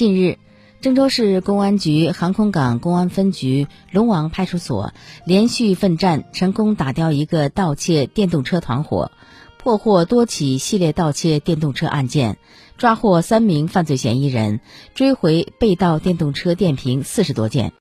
近日郑州市公安局航空港公安分局龙王派出所连续奋战成功打掉一个盗窃电动车团伙破获多起系列盗窃电动车案件抓获三名犯罪嫌疑人追回被盗电动车电瓶四十多件。